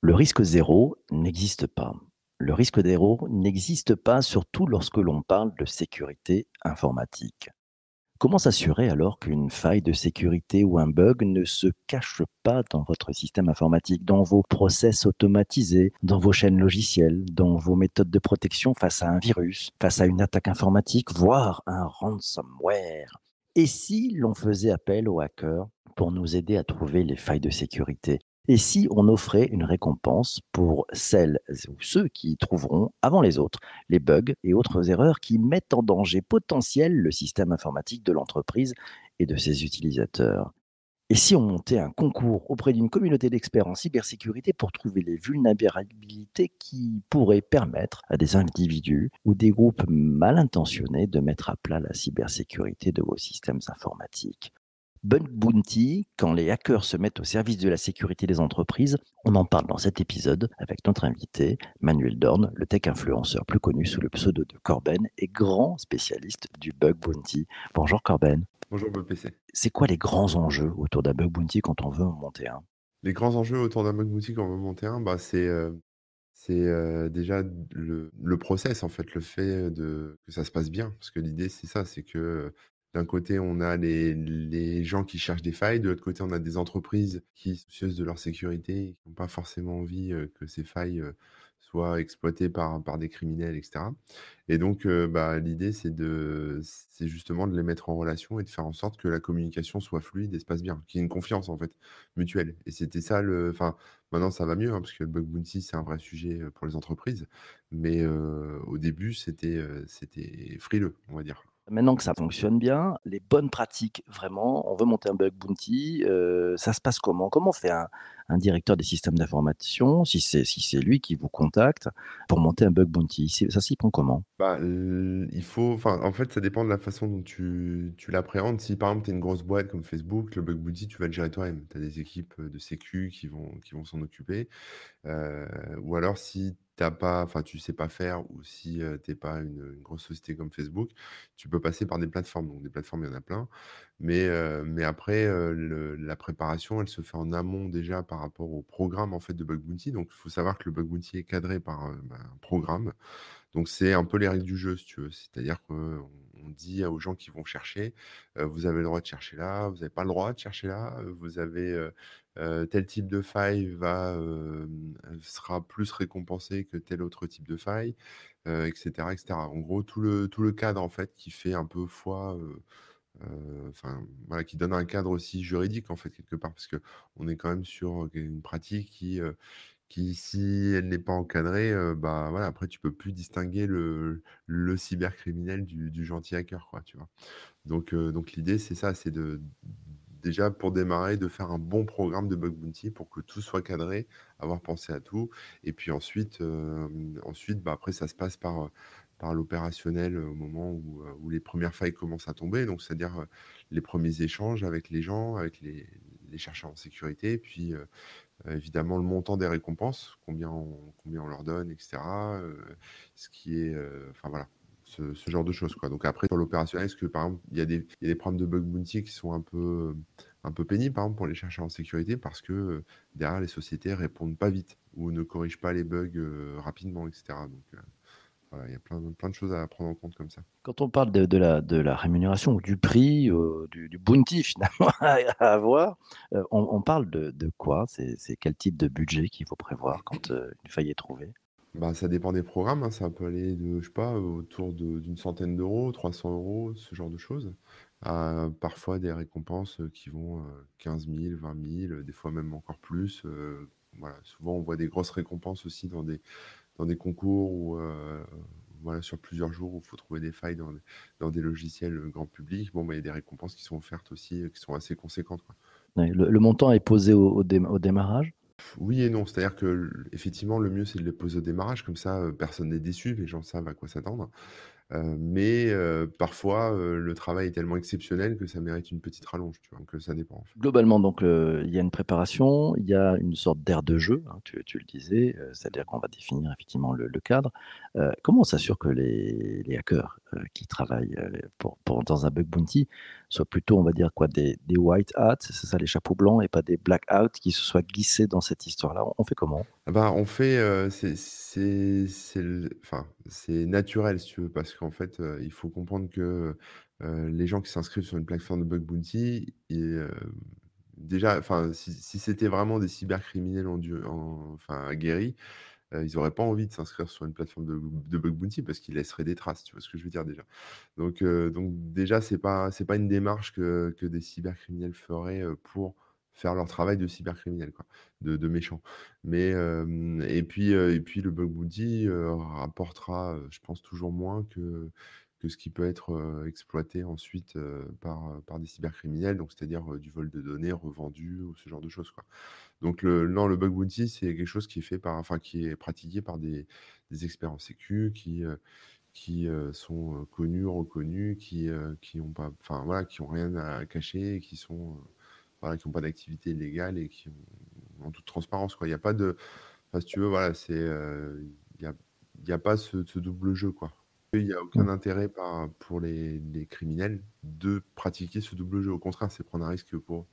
Le risque zéro n'existe pas. Le risque zéro n'existe pas, surtout lorsque l'on parle de sécurité informatique. Comment s'assurer alors qu'une faille de sécurité ou un bug ne se cache pas dans votre système informatique, dans vos process automatisés, dans vos chaînes logicielles, dans vos méthodes de protection face à un virus, face à une attaque informatique, voire un ransomware? Et si l'on faisait appel aux hackers pour nous aider à trouver les failles de sécurité? Et si on offrait une récompense pour celles ou ceux qui trouveront, avant les autres, les bugs et autres erreurs qui mettent en danger potentiel le système informatique de l'entreprise et de ses utilisateurs. Et si on montait un concours auprès d'une communauté d'experts en cybersécurité pour trouver les vulnérabilités qui pourraient permettre à des individus ou des groupes mal intentionnés de mettre à plat la cybersécurité de vos systèmes informatiques? Bug Bounty, quand les hackers se mettent au service de la sécurité des entreprises, on en parle dans cet épisode avec notre invité, Manuel Dorn, le tech influenceur plus connu sous le pseudo de Corben et grand spécialiste du Bug Bounty. Bonjour Corben. Bonjour BPC. C'est quoi les grands enjeux autour d'un Bug Bounty quand on veut en monter un? Les grands enjeux autour d'un Bug Bounty quand on veut monter un, bah, c'est euh, c'est euh, déjà le, le, process, en fait, le fait de, que ça se passe bien. Parce que l'idée, c'est ça, c'est que d'un côté, on a les, gens qui cherchent des failles, de l'autre côté, on a des entreprises qui sont soucieuses de leur sécurité, qui n'ont pas forcément envie que ces failles soient exploitées par, des criminels, etc. Et donc, bah, l'idée, c'est justement de les mettre en relation et de faire en sorte que la communication soit fluide et se passe bien, qu'il y ait une confiance en fait mutuelle. Et c'était ça le, enfin, maintenant ça va mieux hein, parce que le bug bounty c'est un vrai sujet pour les entreprises, mais au début c'était, c'était frileux, on va dire. Maintenant que ça fonctionne bien, les bonnes pratiques, vraiment, on veut monter un bug bounty, euh, ça se passe comment? Comment fait un, directeur des systèmes d'information, si c'est lui qui vous contacte, pour monter un bug bounty? Ça s'y prend comment? Bah, il faut, en fait, ça dépend de la façon dont tu, tu l'appréhendes. Si par exemple, tu es une grosse boîte comme Facebook, le bug bounty, tu vas le gérer toi-même. Tu as des équipes de sécu qui vont, qui vont s'en occuper. Euh, ou alors, si t'as pas, enfin, tu sais pas faire ou si tu n'es pas une, grosse société comme Facebook, tu peux passer par des plateformes. Donc, des plateformes, il y en a plein. Mais, mais après, la préparation, elle se fait en amont déjà par rapport au programme en fait de Bug Bounty. Donc, il faut savoir que le Bug Bounty est cadré par bah, un programme. Donc, c'est un peu les règles du jeu, si tu veux. C'est-à-dire qu'on on dit aux gens qui vont chercher, vous avez le droit de chercher là, vous n'avez pas le droit de chercher là, vous avez tel type de faille va, sera plus récompensé que tel autre type de faille, etc., etc. En gros, tout le, tout le cadre en fait qui fait un peu foi. enfin voilà, qui donne un cadre aussi juridique en fait quelque part parce que on est quand même sur une pratique qui qui, si elle n'est pas encadrée, bah, voilà, après tu peux plus distinguer le le cybercriminel du gentil hacker, quoi, tu vois? Donc donc l'idée, c'est ça, c'est de déjà pour démarrer, de faire un bon programme de bug bounty pour que tout soit cadré, avoir pensé à tout et puis ensuite, ensuite, bah, après ça se passe par, par l'opérationnel, au moment où, où les premières failles commencent à tomber, donc c'est-à-dire, les premiers échanges avec les gens, avec les les chercheurs en sécurité, puis, évidemment, le montant des récompenses, combien on, combien on leur donne, etc. Euh, ce qui est. Euh, enfin, voilà. Ce, genre de choses. Quoi. Donc après, sur l'opérationnel, est-ce que par exemple, il y, y a des problèmes de bug bounty qui sont un peu, un peu pénibles, par exemple, pour les chercheurs en sécurité, parce que derrière, les sociétés répondent pas vite ou ne corrigent pas les bugs rapidement, etc. Donc, il y a plein, plein de choses à prendre en compte comme ça. Quand on parle de, la, de la rémunération ou du prix, euh, du, bounty finalement à avoir, euh, on, parle de, quoi? C'est quel type de budget qu'il faut prévoir quand euh, une faille est trouvée? Bah, ça dépend des programmes, hein. ça peut aller de, je sais pas, autour d'une centaine d'euros, 300 euros, ce genre de choses. parfois des récompenses qui vont 15 000, 20 000, des fois même encore plus. voilà, souvent on voit des grosses récompenses aussi dans des, dans des concours ou voilà, sur plusieurs jours où il faut trouver des failles dans, dans des logiciels grand public. Bon, bah, il y a des récompenses qui sont offertes aussi, qui sont assez conséquentes. le, montant est posé au, au, démarrage? Oui et non. C'est-à-dire que effectivement, le mieux, c'est de le poser au démarrage. Comme ça, personne n'est déçu, les gens savent à quoi s'attendre. Euh, mais euh, parfois, euh, le travail est tellement exceptionnel que ça mérite une petite rallonge, tu vois? Donc, ça dépend. Globalement, donc, il y a une préparation, il y a une sorte d'air de jeu, hein, tu le disais, c'est-à-dire qu'on va définir effectivement le cadre. comment on s'assure que les hackers qui travaillent, heu, pour dans un bug bounty soient plutôt, on va dire quoi, des des white hats, c'est ça, les chapeaux blancs et pas des black hats qui se soient glissés dans cette histoire-là? On fait comment? Ah bah, on fait, heu, c'est naturel si tu veux, parce qu'en fait, heu, il faut comprendre que, les gens qui s'inscrivent sur une plateforme de bug bounty et déjà, si c'était vraiment des cybercriminels enfin aguerris, ils auraient pas envie de s'inscrire sur une plateforme de bug bounty parce qu'ils laisseraient des traces, tu vois ce que je veux dire déjà? Donc donc déjà, c'est pas c'est pas une démarche que que des cybercriminels feraient, pour faire leur travail de cybercriminel quoi, de de méchants. Mais et puis, et puis le bug bounty, rapportera, je pense toujours moins que que ce qui peut être, exploité ensuite, par, par des cybercriminels, donc c'est-à-dire, du vol de données revendues ou ce genre de choses quoi. Donc le non, le bug bounty, c'est quelque chose qui est fait par enfin qui est pratiqué par des des experts en sécu qui, qui, sont, connus, reconnus, qui, qui ont pas enfin voilà, qui ont rien à cacher qui sont, voilà, qui ont pas d'activité illégale et qui ont en toute transparence, quoi. Il y a pas de enfin, si tu veux, voilà, c'est, il y a a pas ce ce double jeu, quoi. Il y a aucun Mmh. intérêt par pour les les criminels de pratiquer ce double jeu. Au contraire, c'est prendre un risque pour eux.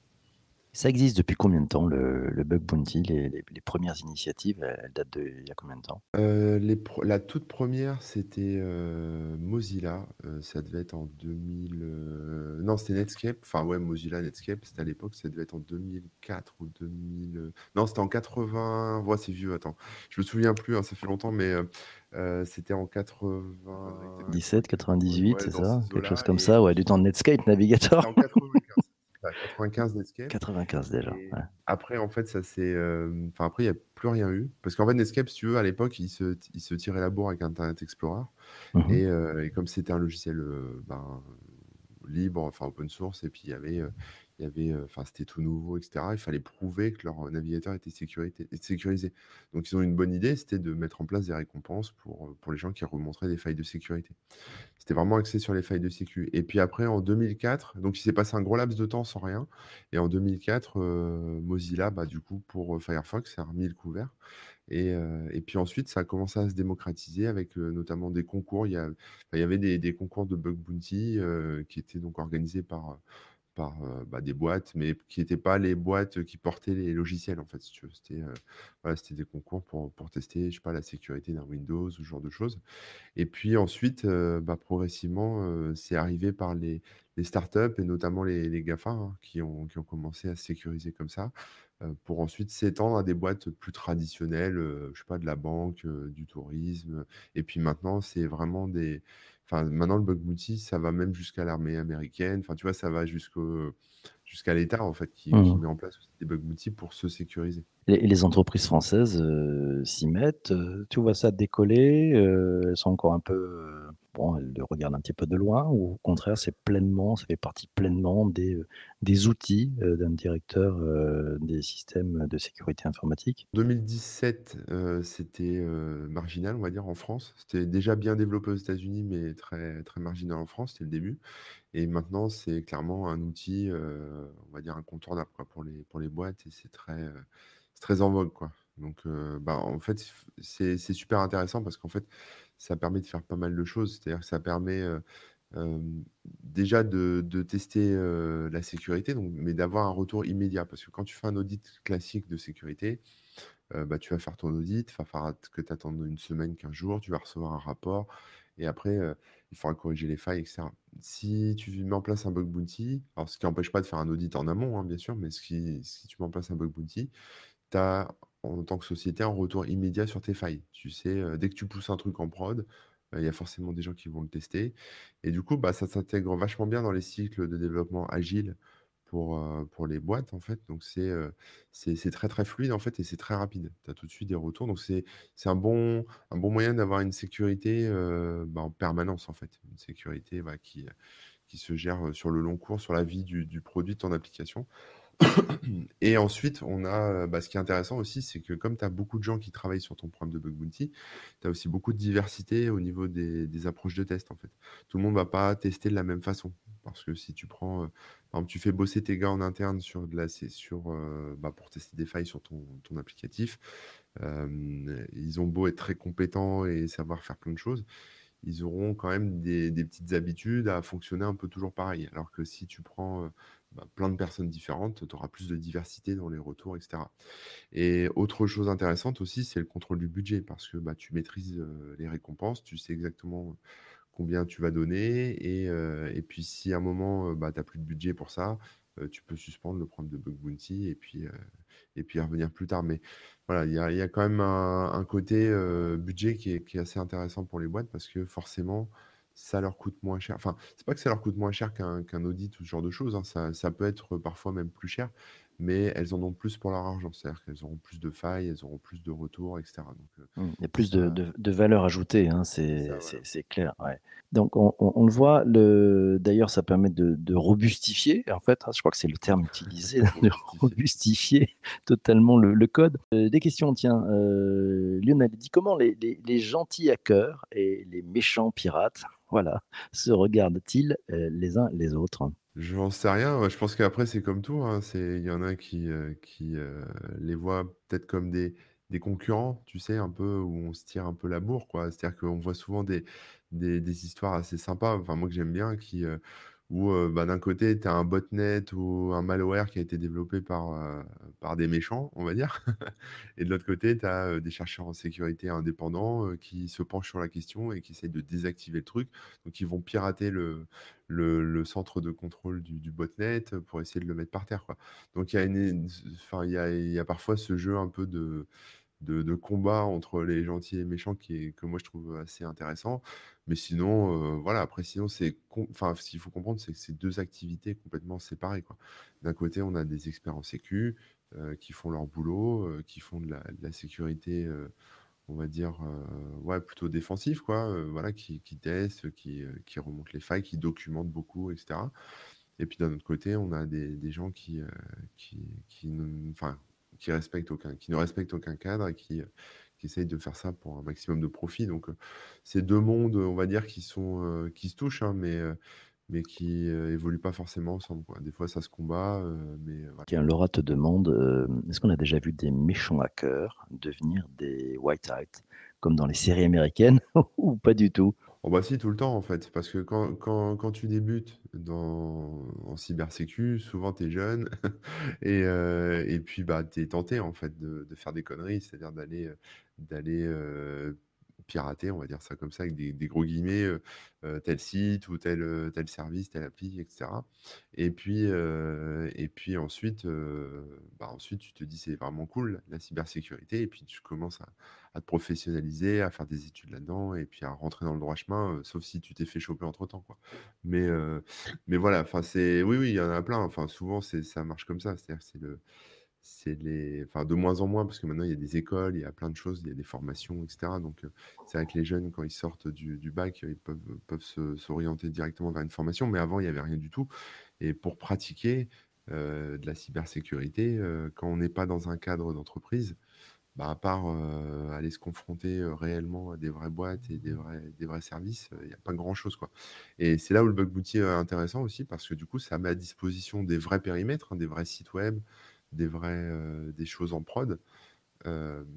Ça existe depuis combien de temps le le bug bounty? Les les les 1 initiatives, elles datent d'il y a combien de temps? Heu, les la toute première, c'était, heu, Mozilla, heu, ça devait être en 2000, heu, non, c'était Netscape, enfin, ouais, Mozilla, Netscape, c'était à l'époque, ça devait être en 2004 ou 2000, heu, non, c'était en 80 ouais, c'est vieux, attends, je me souviens plus, hein, ça fait longtemps, mais c'était en 80 ouais, 17-98, ouais, c'est dans ces ça? Quelque chose comme et ça, ouais, du temps de Netscape Navigator? en 95, c'est ça, 95 Netscape 95 déjà, ouais. après, en fait, ça s'est, hem, enfin, après, il y a plus rien eu parce qu'en fait, Netscape, si tu veux, à l'époque, ils se t ils se tiraient la bourre avec Internet Explorer Mmh mh. et comme c'était un logiciel, heu, ben, libre, enfin open source et puis il y avait, heu, il y avait, heu, enfin, c'était tout nouveau et cetera. Il fallait prouver que leur navigateur était sécurité sécurisé. Donc ils ont une bonne idée, c'était de mettre en place des récompenses pour, heu, pour les gens qui remonteraient des failles de sécurité. C'était vraiment axé sur les failles de sécu et puis après en 2004, donc il s'est passé un gros laps de temps sans rien et en 2004, heu, Mozilla, bah, du coup, pour, Firefox, a remis le couvert et puis ensuite, ça a commencé à se démocratiser avec, notamment des concours. Il y avait des concours de bug bounty, qui étaient donc organisés par, bah, des boîtes, mais qui étaient pas les boîtes qui portaient les logiciels, en fait. C'était, des concours pour tester, je sais pas, la sécurité d'un Windows ce genre de choses et puis ensuite, bah, progressivement, c'est arrivé par les les startups et notamment les les GAFA, hein, qui ont qui ont commencé à se sécuriser comme ça, heu, pour ensuite s'étendre à des boîtes plus traditionnelles, heu, je sais pas, de la banque, heu, du tourisme, et puis maintenant, c'est vraiment des enfin, maintenant, le bug bounty, ça va même jusqu'à l'armée américaine. Enfin, tu vois, ça va jusqu'au jusqu'à l'État, en fait, qui Mmh qui met en place aussi des bug bounty pour se sécuriser. Les entreprises françaises, heu, s'y mettent, heu, tu vois ça décoller, heu, elles sont encore un peu, bon, elles le regardent un petit peu de loin ou au contraire, c'est pleinement ça fait partie pleinement des, des outils, d'un directeur, des systèmes de sécurité informatique? 2017, heu, c'était, marginal, on va dire, en France. C'était déjà bien développé aux États-Unis, mais très très marginal en France, c'était le début et maintenant, c'est clairement un outil, on va dire incontournable, pour les pour les boîtes et c'est très, très en vogue, quoi. Donc heu, bah, en fait, c'est super intéressant parce qu'en fait, ça permet de faire pas mal de choses. C'est-à-dire que ça permet, heu, hem, déjà de de tester, heu, la sécurité, donc mais d'avoir un retour immédiat. Parce que quand tu fais un audit classique de sécurité, bah, tu vas faire ton audit, il va falloir que tu attendes une semaine, 15 jours, tu vas recevoir un rapport et après, il faudra corriger les failles et cetera. Si tu mets en place un bug bounty, alors ce qui n'empêche pas de faire un audit en amont, hein, bien sûr, mais qui si tu mets en place un bug bounty, tu as, en tant que société, un retour immédiat sur tes failles. Tu sais, heu, dès que tu pousses un truc en prod, heu, il y a forcément des gens qui vont le tester et du coup, bah, ça s'intègre vachement bien dans les cycles de développement agile pour, heu, pour les boîtes, en fait. Donc c'est, c'est très, très fluide, en fait et c'est très rapide. Tu as tout de suite des retours. Donc c'est un bon un bon moyen d'avoir une sécurité, heu, bah, en permanence, en fait. Une sécurité, bah, qui, qui se gère, sur le long cours, sur la vie du du produit, de ton application. Et ensuite, on a, heu, bah, ce qui est intéressant aussi, c'est que comme tu as beaucoup de gens qui travaillent sur ton programme de bug bounty, tu as aussi beaucoup de diversité au niveau des approches de test, en fait. Tout le monde va pas tester de la même façon. Parce que si tu prends, heu, par exemple, tu fais bosser tes gars en interne sur de la sur, heu, bah, pour tester des failles sur ton ton applicatif, hem, ils ont beau être très compétents et savoir faire plein de choses, ils auront quand même des petites habitudes à fonctionner un peu toujours pareil. Alors que si tu prends, bah, plein de personnes différentes, tu auras plus de diversité dans les retours et cetera. Et autre chose intéressante aussi, c'est le contrôle du budget parce que, bah, tu maîtrises, les récompenses, tu sais exactement combien tu vas donner et et puis si à un moment, bah, tu as plus de budget pour ça, tu peux suspendre le programme de bug bounty et puis, et puis revenir plus tard. Mais voilà, il y y a quand même un un côté, budget qui est qui est assez intéressant pour les boîtes parce que forcément, ça leur coûte moins cher. Enfin, c'est pas que ça leur coûte moins cher qu'un qu'un audit ou ce genre de choses, hein, ça ça peut être parfois même plus cher, mais elles en ont plus pour leur argent. C'est-à-dire qu'elles auront plus de failles, elles auront plus de retours et cetera. Donc, heu, Mmh, il y a plus de ça de de valeur ajoutée, hein, c'est c'est ça, c'est voilà. c'est clair, ouais. Donc on on on le voit, le d'ailleurs ça permet de de robustifier, en fait, hein, je crois que c'est le terme utilisé, de Robustifier. robustifier totalement le le code. Heu, des questions, tiens, heu, Lionel dit: «Comment les les les gentils hackers et les méchants pirates, voilà, se regardent-ils, heu, les uns les autres?» J'en sais rien, je pense qu'après c'est comme tout, hein, il y en a qui, heu qui, heu, les voient peut-être comme des concurrents, tu sais? Un peu où on se tire un peu la bourre. C'est-à-dire qu'on voit souvent des histoires assez sympas, enfin moi que j'aime bien qui, où, bah, d'un côté tu as un botnet ou un malware qui a été développé par, par des méchants, on va dire et de l'autre côté tu as, des chercheurs en sécurité indépendants, qui se penchent sur la question et qui essayent de désactiver le truc. Donc ils vont pirater le le centre de contrôle du du botnet, pour essayer de le mettre par terre, quoi. Donc il y a y a y a parfois ce jeu un peu de de combat entre les gentils et les méchants qui est que moi je trouve assez intéressant. Mais sinon, heu, voilà, après sinon c'est enfin ce qu'il faut comprendre, c'est que c'est 2 activités complètement séparées, quoi. D'un côté, on a des experts en sécu, heu, qui font leur boulot, heu, qui font de la sécurité, on va dire, ouais, plutôt défensif, quoi, voilà, qui qui testent, qui, qui remontent les failles, qui documentent beaucoup et cetera. Et puis d'un autre côté, on a des des gens qui, qui qui enfin, qui ne respectent aucun cadre et qui, heu, qui essayent de faire ça pour un maximum de profit. Donc, heu, c'est 2 mondes, on va dire, qui sont, heu, qui se touchent, hein, mais, mais qui, évoluent pas forcément ensemble. Des fois, ça se combat. Tiens, Laura te demande, est-ce qu'on a déjà vu des méchants hackers devenir des white hats comme dans les séries américaines ou pas du tout? Oh bah si, tout le temps en fait, parce que quand quand quand tu débutes dans en cybersécu, souvent tu es jeune et heu et puis, bah, tu es tenté en fait de faire des conneries, c'est-à-dire d'aller, d'aller, heu, pirater, on va dire ça comme ça avec des gros guillemets, heu heu, tel site ou tel, heu, tel service, telle appli et cetera et puis, et puis ensuite, bah, ensuite tu te dis: «C'est vraiment cool la cybersécurité» et puis tu commences à te professionnaliser, à faire des études là-dedans et puis à rentrer dans le droit chemin, sauf si tu t'es fait choper entre-temps, quoi. Mais, mais voilà, c'est oui, oui, il y en a plein, souvent ça marche comme ça, c'est-à-dire c'est le c'est les enfin de moins en moins parce que maintenant il y a des écoles, il y a plein de choses, il y a des formations et cetera. Donc, heu, c'est vrai que les jeunes quand ils sortent du bac, ils peuvent peuvent se s'orienter directement vers une formation, mais avant il y avait rien du tout. Et pour pratiquer, heu, de la cybersécurité, quand on n'est pas dans un cadre d'entreprise, bah, à part, aller se confronter, réellement à des vraies boîtes et des vrais des vrais services, il y a pas grand-chose. Et c'est là où le bug bounty est intéressant aussi parce que du coup, ça met à disposition des vrais périmètres, hein, des vrais sites web, des vrais, heu, des choses en prod,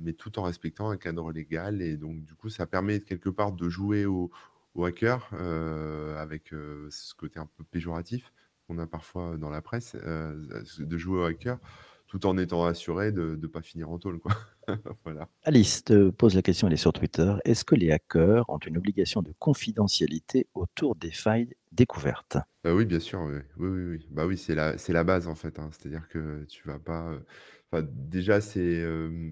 mais tout en respectant un cadre légal et donc du coup, ça permet quelque part de jouer aux hackers, heu, avec, ce côté un peu péjoratif qu'on a parfois dans la presse, de jouer aux hackers tout en étant assuré de de pas finir en tôle, quoi. Voilà. Alice te pose la question, elle est sur Twitter. Est-ce que les hackers ont une obligation de confidentialité autour des failles découvertes? Bah, oui, bien sûr, oui. Oui, oui. Bah, oui, c'est la la base, en fait, hein. C'est-à-dire que tu vas pas, heu enfin, déjà, c'est,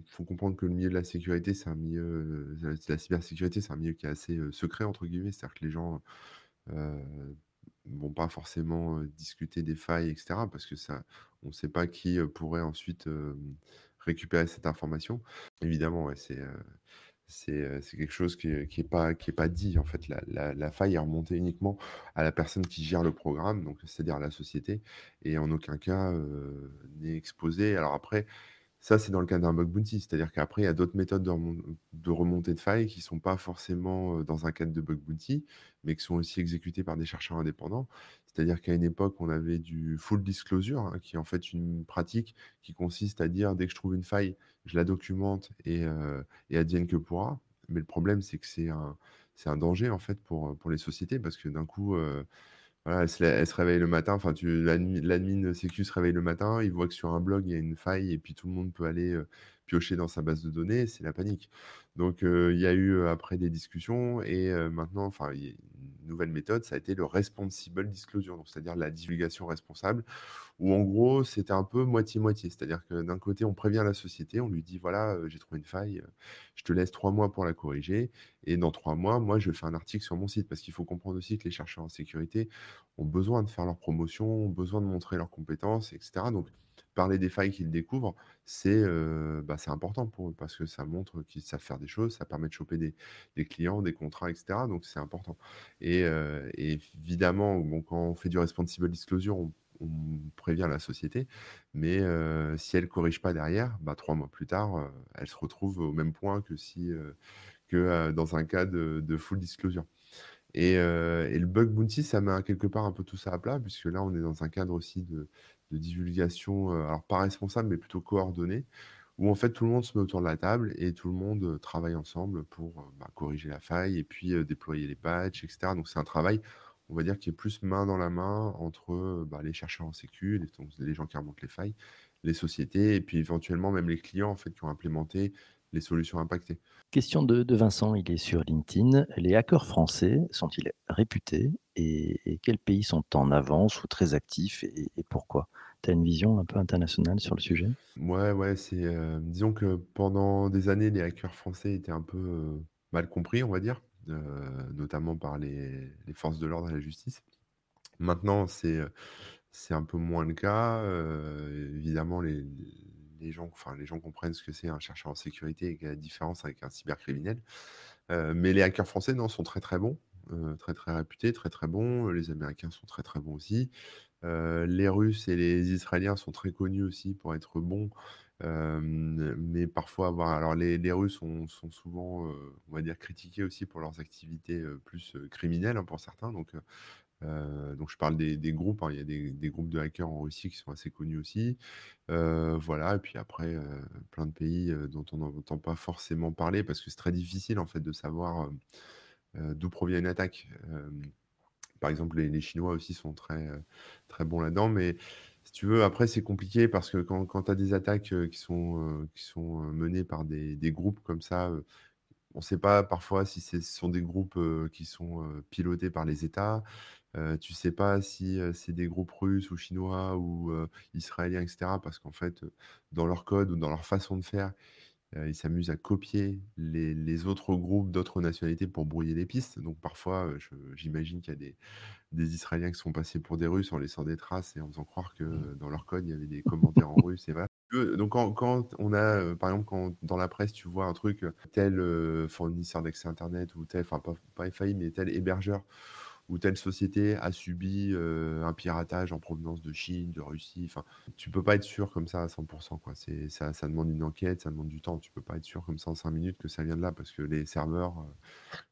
faut comprendre que le milieu de la sécurité, c'est un milieu, de la cybersécurité, c'est un milieu qui est assez, «secret» entre guillemets. C'est-à-dire que les gens, heu, vont pas forcément, discuter des failles et cetera parce que ça on sait pas qui, pourrait ensuite, récupérer cette information. Évidemment, ouais, c'est, heu c'est, quelque chose qui est pas dit, en fait. La faille est remontée uniquement à la personne qui gère le programme, donc c'est-à-dire la société et en aucun cas, n'est exposée. Alors après, ça, c'est dans le cas d'un bug bounty, c'est-à-dire qu'après, il y a d'autres méthodes de remon de remontée de failles qui sont pas forcément, dans un cadre de bug bounty, mais qui sont aussi exécutées par des chercheurs indépendants. C'est-à-dire qu'à une époque, on avait du full disclosure, hein, qui est en fait une pratique qui consiste à dire: «Dès que je trouve une faille, je la documente et et advienne que pourra». Mais le problème, c'est que c'est un danger en fait pour, les sociétés parce que d'un coup, voilà, elle se réveille le matin, enfin tu l'admin sécu se réveille le matin, il voit que sur un blog, il y a une faille et puis tout le monde peut aller, heu, piocher dans sa base de données, c'est la panique. Donc il y a eu, après des discussions et maintenant, enfin, une nouvelle méthode, ça a été le responsible disclosure, c'est-à-dire la divulgation responsable où en gros, c'était un peu moitié-moitié. C'est-à-dire que d'un côté, on prévient la société, on lui dit: «Voilà, j'ai trouvé une faille, je te laisse 3 mois pour la corriger et dans 3 mois, moi, je fais un article sur mon site». Parce qu'il faut comprendre aussi que les chercheurs en sécurité ont besoin de faire leur promotion, ont besoin de montrer leurs compétences et cetera. Donc parler des failles qu'ils découvrent, bah, c'est important pour eux parce que ça montre qu'ils savent faire des choses, ça permet de choper des clients, des contrats et cetera, donc c'est important. Et évidemment, quand on fait du responsible disclosure, on prévient la société, mais si elle ne corrige pas derrière, bah, 3 mois plus tard, elle se retrouve au même point que si, que, dans un cas de full disclosure. Et et le bug bounty, ça met quelque part un peu tout ça à plat puisque là, on est dans un cadre aussi de de divulgation, heu, alors pas responsable, mais plutôt coordonnée, où en fait tout le monde se met autour de la table et tout le monde, heu, travaille ensemble pour, heu, bah, corriger la faille et puis, déployer les patchs et cetera. Donc c'est un travail, on va dire, qui est plus main dans la main entre, bah, les chercheurs en sécu, les gens qui remontent les failles, les sociétés et puis éventuellement même les clients en fait qui ont implémenté les solutions impactées. Question de Vincent, il est sur LinkedIn. Les hackers français sont-ils réputés et quels pays sont en avance ou très actifs et pourquoi? Tu as une vision un peu internationale sur le sujet? Ouais, ouais, c'est, heu, disons que pendant des années, les hackers français étaient un peu, heu, mal compris, on va dire, heu, notamment par les forces de l'ordre et la justice. Maintenant, c'est, c'est un peu moins le cas, évidemment les les gens enfin, les gens comprennent ce que c'est un chercheur en sécurité et la différence avec un cybercriminel. Mais les hackers français, non, sont très, très bons, très, très réputés, très, très bons. Les Américains sont très, très bons aussi. Les Russes et les Israéliens sont très connus aussi pour être bons, mais parfois avoir alors les Russes sont souvent, on va dire critiqués aussi pour leurs activités, plus, criminelles, hein, pour certains donc donc je parle des groupes, hein, il y a des des groupes de hackers en Russie qui sont assez connus aussi. Voilà et puis après, plein de pays, dont on n'entend pas forcément parler parce que c'est très difficile en fait de savoir, d'où provient une attaque. Par exemple, les Chinois aussi sont très, heu, très bons là-dedans, mais si tu veux, après, c'est compliqué parce que quand quand tu as des attaques, heu, qui sont, heu, qui sont, menées par des des groupes comme ça, on ne sait pas parfois si ce sont des groupes, qui sont, pilotés par les États. Tu sais pas si, c'est des groupes russes ou chinois ou, israéliens et cetera parce qu'en fait, dans leur code ou dans leur façon de faire, Heu, ils s'amusent à copier les les autres groupes d'autres nationalités pour brouiller les pistes. Donc parfois, heu, je j'imagine qu'il y a des des Israéliens qui sont passés pour des Russes en laissant des traces et en faisant croire que, Mmh. heu, dans leur code, il y avait des commentaires en russe et voilà. Heu, donc quand quand on a, heu, par exemple, quand dans la presse, tu vois un truc, heu, tel, heu, fournisseur d'accès internet ou tel enfin pas pas FAI, mais tel hébergeur ou telle société a subi, un piratage en provenance de Chine, de Russie, enfin, tu peux pas être sûr comme ça à 100 quoi. C'est ça ça demande une enquête, ça demande du temps. Tu peux pas être sûr comme ça en 5 minutes que ça vient de là parce que les serveurs,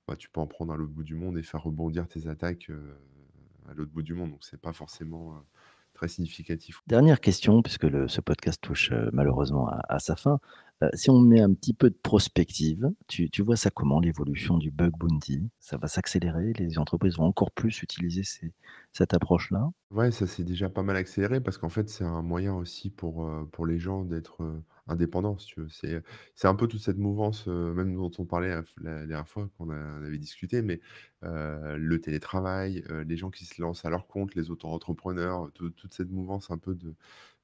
bah, tu peux en prendre à l'autre bout du monde et faire rebondir tes attaques, à l'autre bout du monde. Donc c'est pas forcément, très significatif. Dernière question, puisque ce podcast touche, heu, malheureusement à sa fin. Heu, si on met un petit peu de prospective, tu tu vois ça comment l'évolution du bug bounty? Ça va s'accélérer? Les entreprises vont encore plus utiliser cette approche-là? Ouais, ça s'est déjà pas mal accéléré parce qu'en fait, c'est un moyen aussi pour, heu, pour les gens d'être, heu, indépendants. C'est, c'est un peu toute cette mouvance, même dont on parlait la dernière fois qu'on avait discuté, mais, le télétravail, les gens qui se lancent à leur compte, les auto-entrepreneurs, tout toute cette mouvance un peu de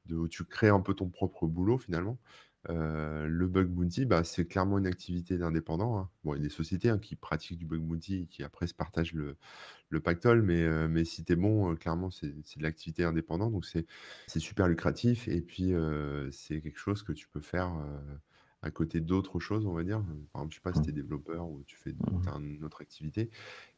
de où tu crées un peu ton propre boulot finalement. Le bug bounty, bah, c'est clairement une activité d'indépendant, hein. Bon, il y a des sociétés, hein, qui pratiquent du bug bounty et qui après se partagent le le pactole, mais heu, mais si tu es bon, clairement, c'est c'est de l'activité indépendante, donc c'est c'est super lucratif et puis, c'est quelque chose que tu peux faire, à côté d'autres choses, on va dire. Par exemple, je sais pas si Mmh. tu es développeur ou tu fais Mmh une autre activité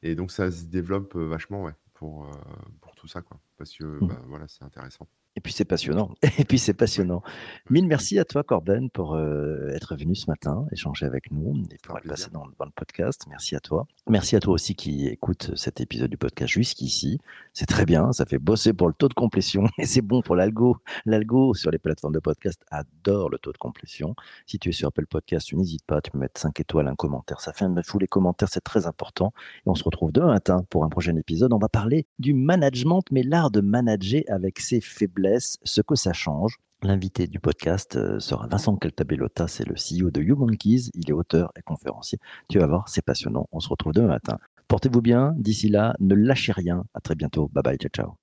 et donc ça se développe, vachement, ouais, pour tout ça, quoi, parce que, Mmh. bah, voilà, c'est intéressant. Et puis c'est passionnant et puis c'est passionnant. Mille merci à toi Corben pour, heu, être venu ce matin, échanger avec nous et pour être passé dans le podcast. Merci à toi. Merci à toi aussi qui écoute cet épisode du podcast jusqu'ici. C'est très bien, ça fait bosser pour le taux de complétion et c'est bon pour l'algo. L'algo sur les plateformes de podcast adore le taux de complétion. Si tu es sur Apple Podcast, tu n'hésites pas, tu peux mettre 5 étoiles, un commentaire. Ça fait un fou les commentaires, c'est très important et on se retrouve demain matin pour un prochain épisode. On va parler du management, mais l'art de manager avec ses faiblesses, ce que ça change. L'invité du podcast euh, sera Vincent Caltabellota, c'est le CEO de YouMonkeys. Il est auteur et conférencier. Tu vas voir, c'est passionnant. On se retrouve demain matin. Portez-vous bien. D'ici là, ne lâchez rien. À très bientôt. Bye bye. Ciao, ciao.